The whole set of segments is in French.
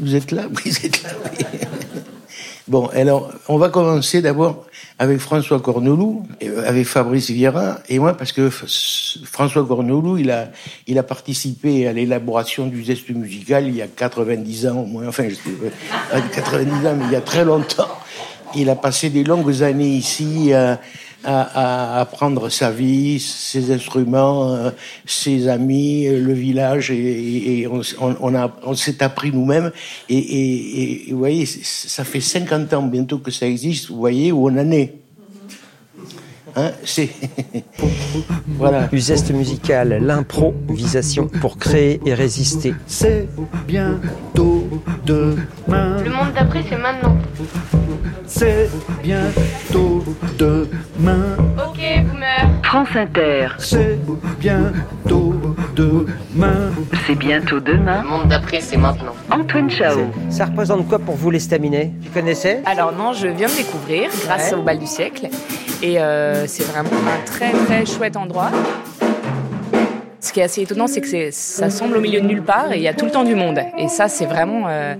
Vous êtes là? Vous êtes là, oui. Bon, alors, on va commencer d'abord avec François Corneloup, euh, avec Fabrice Vieira et moi, parce que François Corneloup, il a, il a participé à l'élaboration du geste musical il y a 90 ans au moins, enfin, je sais 90 ans, mais il y a très longtemps. Il a passé des longues années ici à, à, apprendre sa vie, ses instruments, euh, ses amis, euh, le village, et, on, on, a, on s'est appris nous-mêmes. Et, et, et, vous voyez, ça fait 50 ans bientôt que ça existe, vous voyez où on en est. Hein, c'est voilà. Useste musical, l'improvisation pour créer et résister. C'est bientôt demain. Le monde d'après, c'est maintenant. C'est bientôt demain. Ok, boomer. France Inter. C'est bientôt demain. C'est bientôt demain. Le monde d'après, c'est maintenant. Antoine Chao. Ça représente quoi pour vous l'estaminet? Tu connaissais? Alors non, je viens de découvrir grâce au bal du siècle. Et euh, c'est vraiment un très très chouette endroit. Qui est assez étonnant, c'est que ça semble au milieu de nulle part et il y a tout le temps du monde. Et ça, c'est vraiment euh,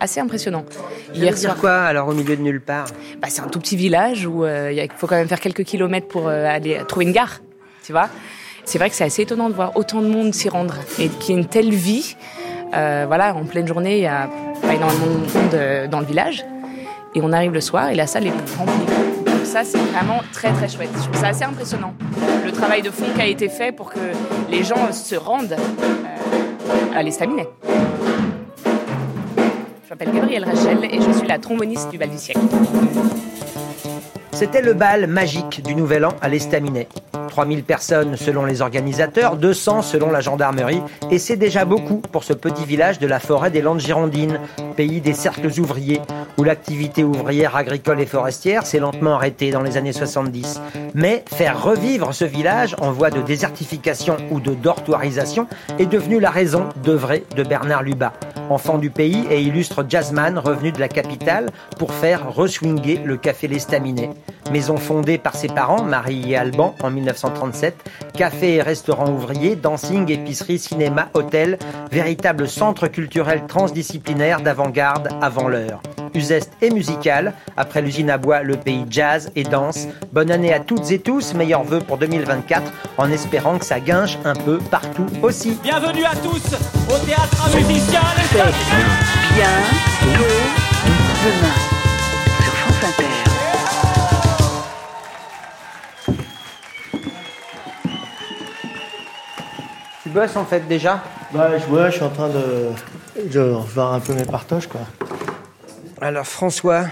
assez impressionnant. Hier soir, quoi alors au milieu de nulle part? Bah, C'est un tout petit village où euh, il faut quand même faire quelques kilomètres pour aller trouver une gare, tu vois? C'est vrai que c'est assez étonnant de voir autant de monde s'y rendre et qu'il y ait une telle vie. voilà, en pleine journée, il y a pas énormément de monde dans le village. Et on arrive le soir et la salle est remplie ça, c'est vraiment très très chouette. Je trouve ça assez impressionnant. Le travail de fond qui a été fait pour que les gens se rendent euh, à l'estaminet. Je m'appelle Gabrielle Rachel et je suis la tromboniste du bal du siècle. C'était le bal magique du Nouvel An à l'estaminet. 3000 personnes selon les organisateurs, 200 selon la gendarmerie, et c'est déjà beaucoup pour ce petit village de la forêt des Landes Girondines, pays des cercles ouvriers, où l'activité ouvrière agricole et forestière s'est lentement arrêtée dans les années 70. Mais faire revivre ce village en voie de désertification ou de dortoirisation est devenu la raison d'œuvrer de Bernard Lubat, enfant du pays et illustre jazzman revenu de la capitale pour faire reswinguer le café L'Estaminet. Maison fondée par ses parents, Marie et Alban, en 1937, café et restaurant ouvrier, dancing, épicerie, cinéma, hôtel, véritable centre culturel transdisciplinaire d'avant-garde avant l'heure. Useste et musical, après l'usine à bois, le pays jazz et danse. Bonne année à toutes et tous, meilleurs vœux pour 2024, en espérant que ça guinche un peu partout aussi. Bienvenue à tous au théâtre musicien Bien, demain, sur France Inter. Tu bosses en fait déjà? Bah je, je suis en train de, de revoir un peu mes partages quoi. Alors François,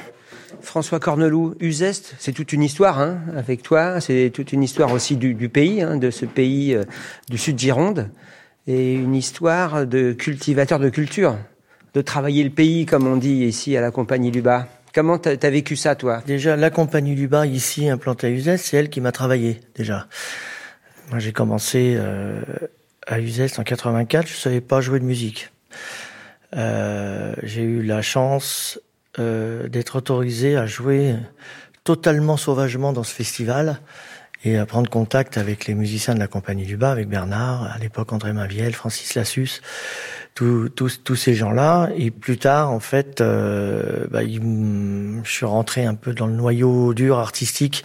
François Corneloup, Uzeste, c'est toute une histoire hein, avec toi, c'est toute une histoire aussi du, pays, hein, de ce pays euh, du sud Gironde, et une histoire de cultivateur de culture, de travailler le pays comme on dit ici à la Compagnie du Bas. Comment t'as as vécu ça toi? Déjà la Compagnie du Bas ici implantée à Uzeste, c'est elle qui m'a travaillé déjà. Moi j'ai commencé euh, à Uzès en 84, je savais pas jouer de musique. Euh, j'ai eu la chance euh, d'être autorisé à jouer totalement sauvagement dans ce festival et à prendre contact avec les musiciens de la Compagnie du Bas, avec Bernard, à l'époque André Maviel, Francis Lassus, tous, ces gens-là. Et plus tard, en fait, euh, bah, je suis rentré un peu dans le noyau dur artistique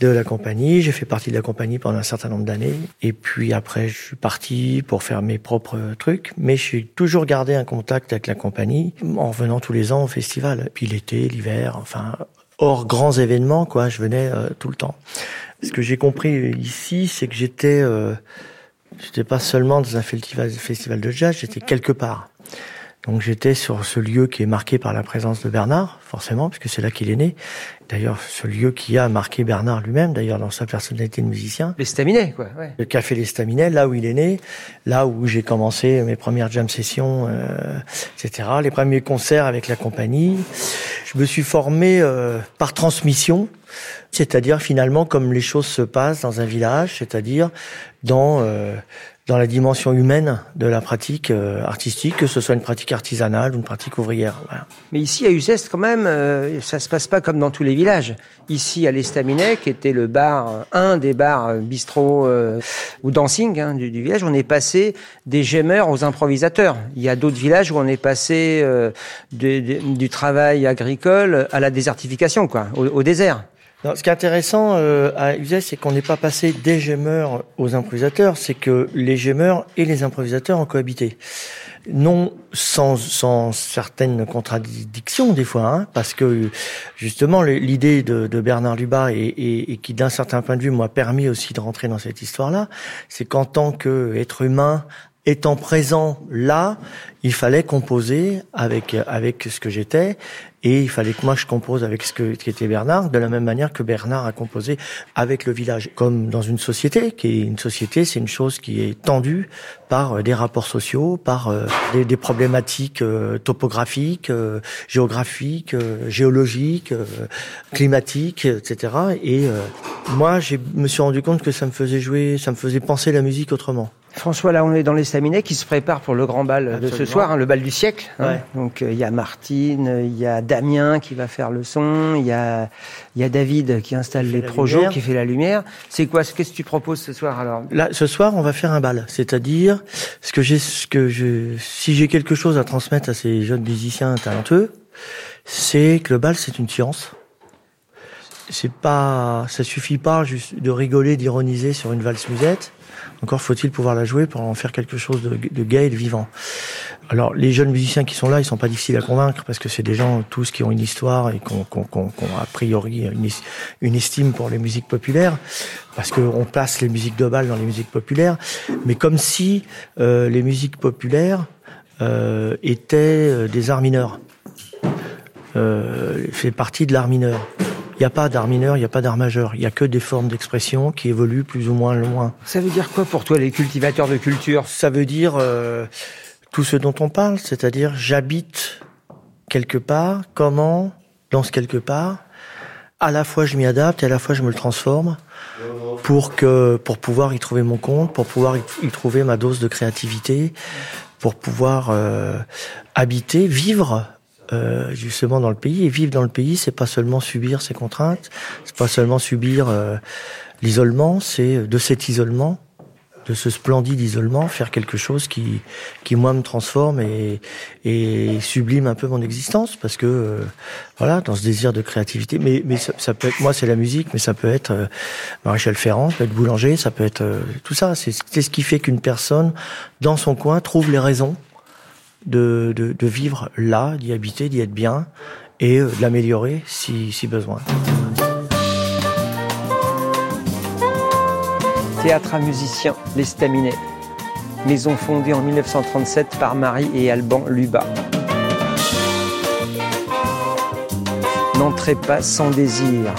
de la compagnie. J'ai fait partie de la compagnie pendant un certain nombre d'années. Et puis après, je suis parti pour faire mes propres trucs. Mais j'ai toujours gardé un contact avec la compagnie en revenant tous les ans au festival. Puis l'été, l'hiver, enfin, hors grands événements, quoi. Je venais euh, tout le temps. Ce que j'ai compris ici, c'est que j'étais, euh, j'étais pas seulement dans un festival, festival de jazz, j'étais quelque part. Donc j'étais sur ce lieu qui est marqué par la présence de Bernard, forcément, puisque c'est là qu'il est né. D'ailleurs, ce lieu qui a marqué Bernard lui-même, d'ailleurs dans sa personnalité de musicien. L'Estaminet, quoi. Ouais. Le café L'Estaminet, là où il est né, là où j'ai commencé mes premières jam sessions, euh, etc. Les premiers concerts avec la compagnie. Je me suis formé euh, par transmission, c'est-à-dire finalement comme les choses se passent dans un village, c'est-à-dire dans euh, dans la dimension humaine de la pratique euh, artistique, que ce soit une pratique artisanale ou une pratique ouvrière. Voilà. Mais ici à Uzès, quand même, euh, ça se passe pas comme dans tous les villages. Ici à l'Estaminet, qui était le bar, euh, un des bars euh, bistrot euh, ou dancing hein, du, du village, on est passé des gémeurs aux improvisateurs. Il y a d'autres villages où on est passé de- de- du travail agricole à la désertification, quoi, au, au désert. Non, ce qui est intéressant euh, à Uzès, c'est qu'on n'est pas passé des gémeurs aux improvisateurs, c'est que les gémeurs et les improvisateurs ont cohabité. Non sans, sans certaines contradictions des fois, hein, parce que justement l'idée de, de Bernard Lubat et, et, et qui d'un certain point de vue m'a permis aussi de rentrer dans cette histoire-là, c'est qu'en tant qu'être humain étant présent là, il fallait composer avec avec ce que j'étais et il fallait que moi je compose avec ce que qui était Bernard de la même manière que Bernard a composé avec le village. Comme dans une société qui est une société c'est une chose qui est tendue par euh, des rapports sociaux par euh, des, des problématiques euh, topographiques géographiques géologiques climatiques etc et moi je me suis rendu compte que ça me faisait jouer ça me faisait penser la musique autrement François, là, on est dans l'Estaminet qui se prépare pour le grand bal de ce soir, hein, le bal du siècle. hein. Ouais. Donc, euh, il y a Martine, il y a Damien qui va faire le son, il y a, y a David qui installe les projets, qui fait la lumière. C'est quoi Qu'est-ce que tu proposes ce soir alors? Là, ce soir, on va faire un bal, c'est-à-dire ce que j'ai, ce que je, si j'ai quelque chose à transmettre à ces jeunes musiciens talentueux, c'est que le bal, c'est une science. C'est pas, ça suffit pas juste de rigoler, d'ironiser sur une valse musette. Encore faut-il pouvoir la jouer pour en faire quelque chose de, de et de vivant. Alors, les jeunes musiciens qui sont là, ils sont pas difficiles à convaincre parce que c'est des gens tous qui ont une histoire et qui ont- qui ont a priori une, es- une estime pour les musiques populaires parce qu'on place les musiques de bal dans les musiques populaires, mais comme si euh, les musiques populaires euh, étaient euh, des arts mineurs, euh, fait partie de l'art mineur. Il n'y a pas d'art mineur, il n'y a pas d'art majeur. Il n'y a que des formes d'expression qui évoluent plus ou moins loin. Ça veut dire quoi pour toi, les cultivateurs de culture? Ça veut dire euh, tout ce dont on parle, c'est-à-dire j'habite quelque part, comment, dans ce quelque part, à la fois je m'y adapte et à la fois je me le transforme pour que pour pouvoir y trouver mon compte, pour pouvoir y, trouver ma dose de créativité, pour pouvoir euh, habiter, vivre euh, justement dans le pays et vivre dans le pays, c'est pas seulement subir ces contraintes, c'est pas seulement subir euh, l'isolement, c'est de cet isolement de ce splendide isolement, faire quelque chose qui, qui moi me transforme et, et sublime un peu mon existence, parce que euh, voilà, dans ce désir de créativité. Mais, mais ça, ça peut être, moi c'est la musique, mais ça peut être euh, Maréchal Ferrand, ça peut être boulanger, ça peut être euh, tout ça. C'est c'est ce qui fait qu'une personne dans son coin trouve les raisons de, vivre là, d'y habiter, d'y être bien et euh, de l'améliorer si, si besoin. Théâtre à musiciens, l'Estaminet. Maison fondée en 1937 par Marie et Alban Lubat. N'entrez pas sans désir.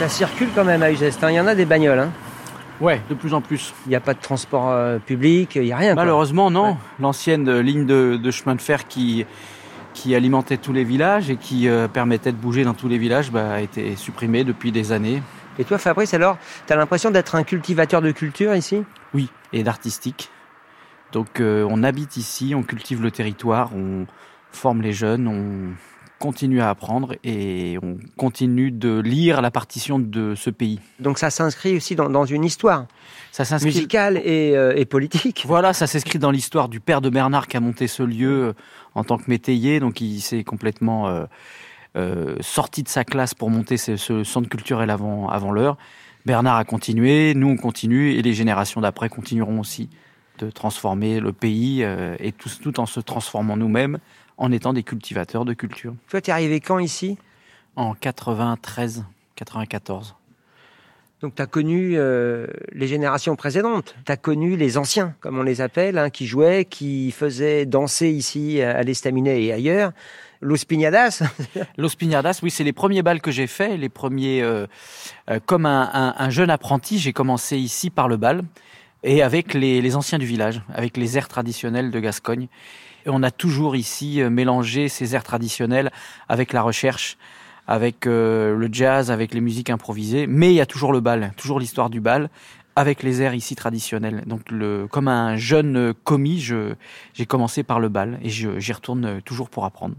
Ça circule quand même à Uzès. hein. Il y en a des bagnoles. Hein. Ouais, de plus en plus. Il n'y a pas de transport euh, public, il n'y a rien. quoi. Malheureusement, non. Ouais. L'ancienne euh, ligne de, de chemin de fer qui, qui alimentait tous les villages et qui euh, permettait de bouger dans tous les villages bah, a été supprimée depuis des années. Et toi, Fabrice, alors, tu as l'impression d'être un cultivateur de culture ici? Oui, et d'artistique. Donc euh, on habite ici, on cultive le territoire, on forme les jeunes, on continue à apprendre et on continue de lire la partition de ce pays. Donc ça s'inscrit aussi dans, dans une histoire Ça s'inscrit musicale et, euh, et politique. Voilà, ça s'inscrit dans l'histoire du père de Bernard qui a monté ce lieu euh, en tant que métayer, donc il s'est complètement euh, euh, sorti de sa classe pour monter ce, ce centre culturel avant, avant l'heure. Bernard a continué, nous on continue et les générations d'après continueront aussi de transformer le pays euh, et tout, tout en se transformant nous-mêmes en étant des cultivateurs de culture. Toi, t'es arrivé quand ici? En 93, 94. Donc tu as connu euh, les générations précédentes, tu as connu les anciens, comme on les appelle, hein, qui jouaient, qui faisaient danser ici à l'Estaminet et ailleurs. Los Piñadas, oui, c'est les premiers bals que j'ai faits, les premiers. euh, euh, comme un, un- un jeune apprenti, j'ai commencé ici par le bal et avec les, les anciens du village, avec les airs traditionnels de Gascogne. Et on a toujours ici euh, mélangé ces airs traditionnels avec la recherche, avec euh, le jazz, avec les musiques improvisées. Mais il y a toujours le bal, toujours l'histoire du bal avec les airs ici traditionnels. Donc, le, comme un jeune commis, je- j'ai commencé par le bal et je- j'y retourne euh, toujours pour apprendre.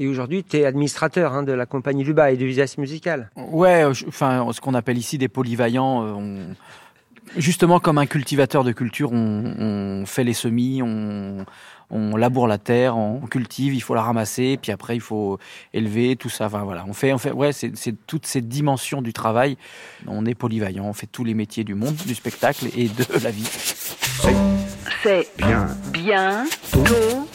et aujourd'hui tu es administrateur hein, de la compagnie Luba et du Visage Musical. Ouais, je- enfin, ce qu'on appelle ici des polyvaillants. on- Justement, comme un cultivateur de culture, on, on fait les semis, on, on laboure la terre, on cultive, il faut la ramasser, puis après il faut élever tout ça. Enfin, voilà, on fait, on fait, ouais, c'est c'est toutes ces dimensions du travail. On est polyvaillant, on fait tous les métiers du monde, du spectacle et de la vie. C'est Bien. bientôt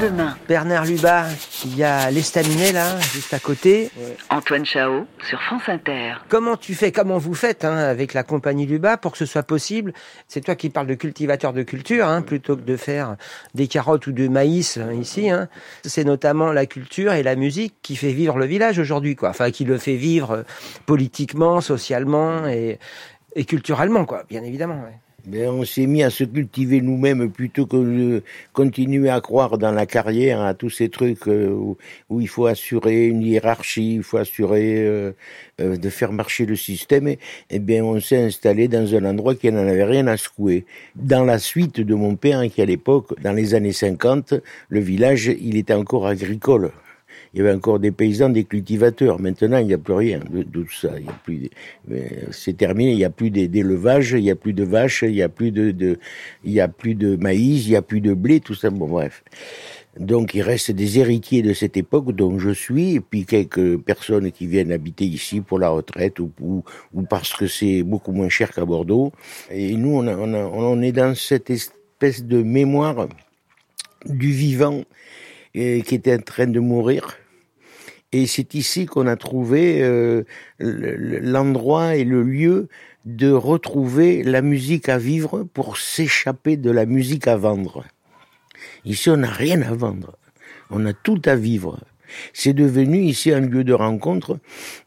demain. Bernard Luba, il y a l'Estaminet là, juste à côté. Antoine Chao sur France Inter. Comment tu fais, comment vous faites hein, avec la compagnie Luba pour que ce soit possible? C'est toi qui parles de cultivateur de culture, hein, plutôt que de faire des carottes ou de maïs hein, ici. Hein. C'est notamment la culture et la musique qui fait vivre le village aujourd'hui, quoi. Enfin, qui le fait vivre euh, politiquement, socialement et, et culturellement, quoi. Bien évidemment. ouais. Ben, on s'est mis à se cultiver nous-mêmes plutôt que de continuer à croire dans la carrière, à tous ces trucs euh, où, il faut assurer une hiérarchie, il faut assurer euh, euh, de faire marcher le système. Et, eh bien, on s'est installé dans un endroit qui n'en avait rien à secouer. Dans la suite de mon père, qui à l'époque, dans les années 50, le village, il était encore agricole. Il y avait encore des paysans, des cultivateurs. Maintenant, il n'y a plus rien de, tout ça. Il y a plus, mais c'est terminé. Il n'y a plus d'é- d'élevage, il n'y a plus de vaches, il n'y a plus de, de, il y a plus de maïs, il n'y a plus de blé, tout ça. Bon, bref. Donc, il reste des héritiers de cette époque dont je suis, et puis quelques personnes qui viennent habiter ici pour la retraite ou, ou, ou parce que c'est beaucoup moins cher qu'à Bordeaux. Et nous, on, a, on, a, on est dans cette espèce de mémoire du vivant euh, qui était en train de mourir. Et c'est ici qu'on a trouvé euh, le- le- l'endroit et le lieu de retrouver la musique à vivre pour s'échapper de la musique à vendre. Ici, on n'a rien à vendre. On a tout à vivre. C'est devenu ici un lieu de rencontre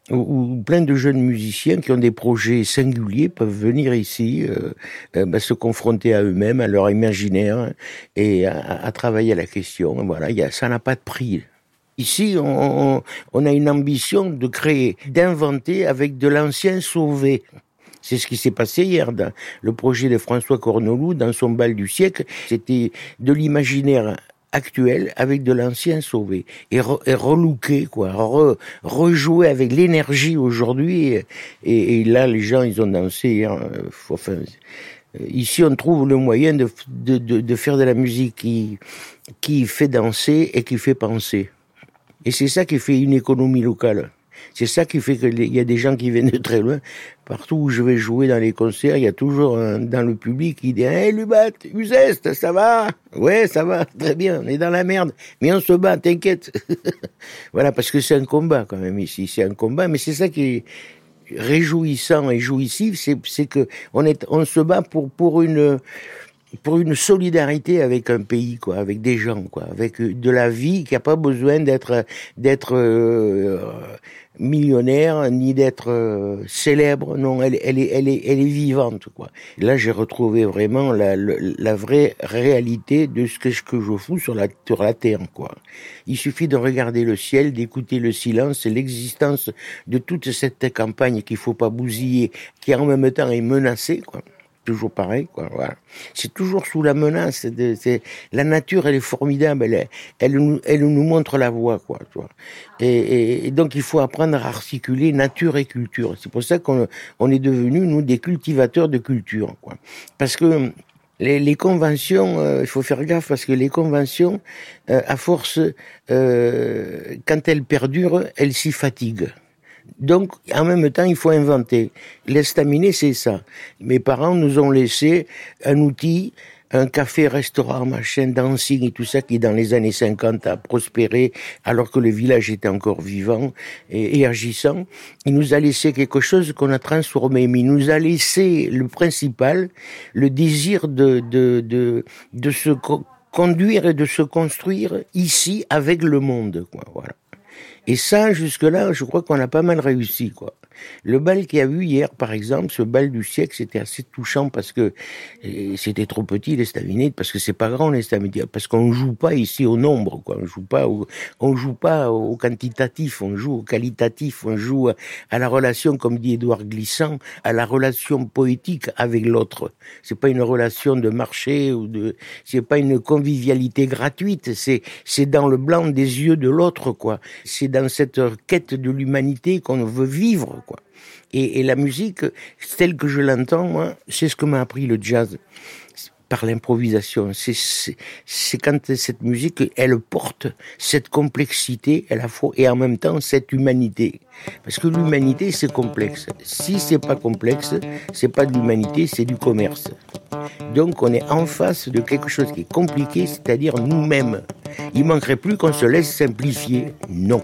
où, plein de jeunes musiciens qui ont des projets singuliers peuvent venir ici euh, euh, ben, se confronter à eux-mêmes, à leur imaginaire et à, travailler à la question. Voilà, ça n'a pas de prix. Ici, on, on, a une ambition de créer, d'inventer avec de l'ancien sauvé. C'est ce qui s'est passé hier dans le projet de François Cornolou dans son bal du siècle. C'était de l'imaginaire actuel avec de l'ancien sauvé et, re, et relooké quoi, re, rejouer avec l'énergie aujourd'hui et, là les gens ils ont dansé hier. euh, Enfin, ici on trouve le moyen de, de, de, de faire de la musique qui qui fait danser et qui fait penser. Et c'est ça qui fait une économie locale. C'est ça qui fait qu'il y a des gens qui viennent de très loin. Partout où je vais jouer dans les concerts, il y a toujours un, dans le public qui dit Hey Lubat, Uzest, ça va? Ouais, ça va, très bien, on est dans la merde. Mais on se bat, t'inquiète. voilà, parce que c'est un combat quand même ici. C'est un combat, mais c'est ça qui est réjouissant et jouissif, c'est que on, est, on se bat pour, pour une pour une solidarité avec un pays, quoi, avec des gens, quoi, avec de la vie qui a pas besoin d'être d'être euh, millionnaire ni d'être euh, célèbre. Non, elle, est elle est elle est vivante, quoi. Et là, j'ai retrouvé vraiment la, la, vraie réalité de ce que ce que je fous sur la sur la terre, quoi. Il suffit de regarder le ciel, d'écouter le silence, et l'existence de toute cette campagne qu'il faut pas bousiller, qui en même temps est menacée, quoi toujours pareil, quoi. C'est toujours sous la menace. La nature, elle est formidable. Elle, elle, nous, elle nous montre la voie, quoi. Et, donc, il faut apprendre à articuler nature et culture. C'est pour ça qu'on on est devenus, nous, des cultivateurs de culture, quoi. Parce que les, les conventions, euh, il faut faire gaffe parce que les conventions, euh, à force, euh, quand elles perdurent, elles s'y fatiguent. Donc, en même temps, il faut inventer. L'estaminet, c'est ça. Mes parents nous ont laissé un outil, un café, restaurant, machin, dancing et tout ça qui, dans les années 50, a prospéré alors que le village était encore vivant et, et agissant. Il nous a laissé quelque chose qu'on a transformé, mais il nous a laissé le principal, le désir de, de, de, de se co- conduire et de se construire ici avec le monde, quoi. Voilà. Et ça, jusque-là, je crois qu'on a pas mal réussi, quoi. Le bal qu'il y a eu hier, par exemple, ce bal du siècle, c'était assez touchant parce que c'était trop petit, l'estaminet, parce que c'est pas grand, l'estaminet, parce qu'on joue pas ici au nombre, quoi. On joue pas au, on joue pas au quantitatif, on joue au qualitatif, on joue à, la relation, comme dit Édouard Glissant, à la relation poétique avec l'autre. C'est pas une relation de marché ou de, c'est pas une convivialité gratuite, c'est, c'est dans le blanc des yeux de l'autre, quoi. Dans cette quête de l'humanité qu'on veut vivre, quoi. Et, la musique, telle que je l'entends, c'est ce que m'a appris le jazz par l'improvisation. C'est, quand cette musique, elle porte cette complexité à la fois et en même temps cette humanité. Parce que l'humanité, c'est complexe. Si c'est pas complexe, c'est pas de l'humanité, c'est du commerce. Donc on est en face de quelque chose qui est compliqué, c'est-à-dire nous-mêmes. Il manquerait plus qu'on se laisse simplifier. Non.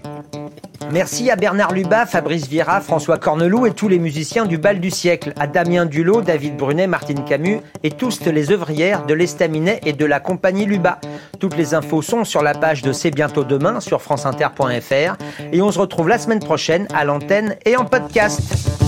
Merci à Bernard Lubat, Fabrice Vieira, François Corneloup et tous les musiciens du bal du siècle, à Damien Dulot, David Brunet, Martine Camus et tous les œuvrières de l'Estaminet et de la compagnie Lubat. Toutes les infos sont sur la page de C'est bientôt demain sur franceinter.fr et on se retrouve la semaine prochaine à l'antenne et en podcast.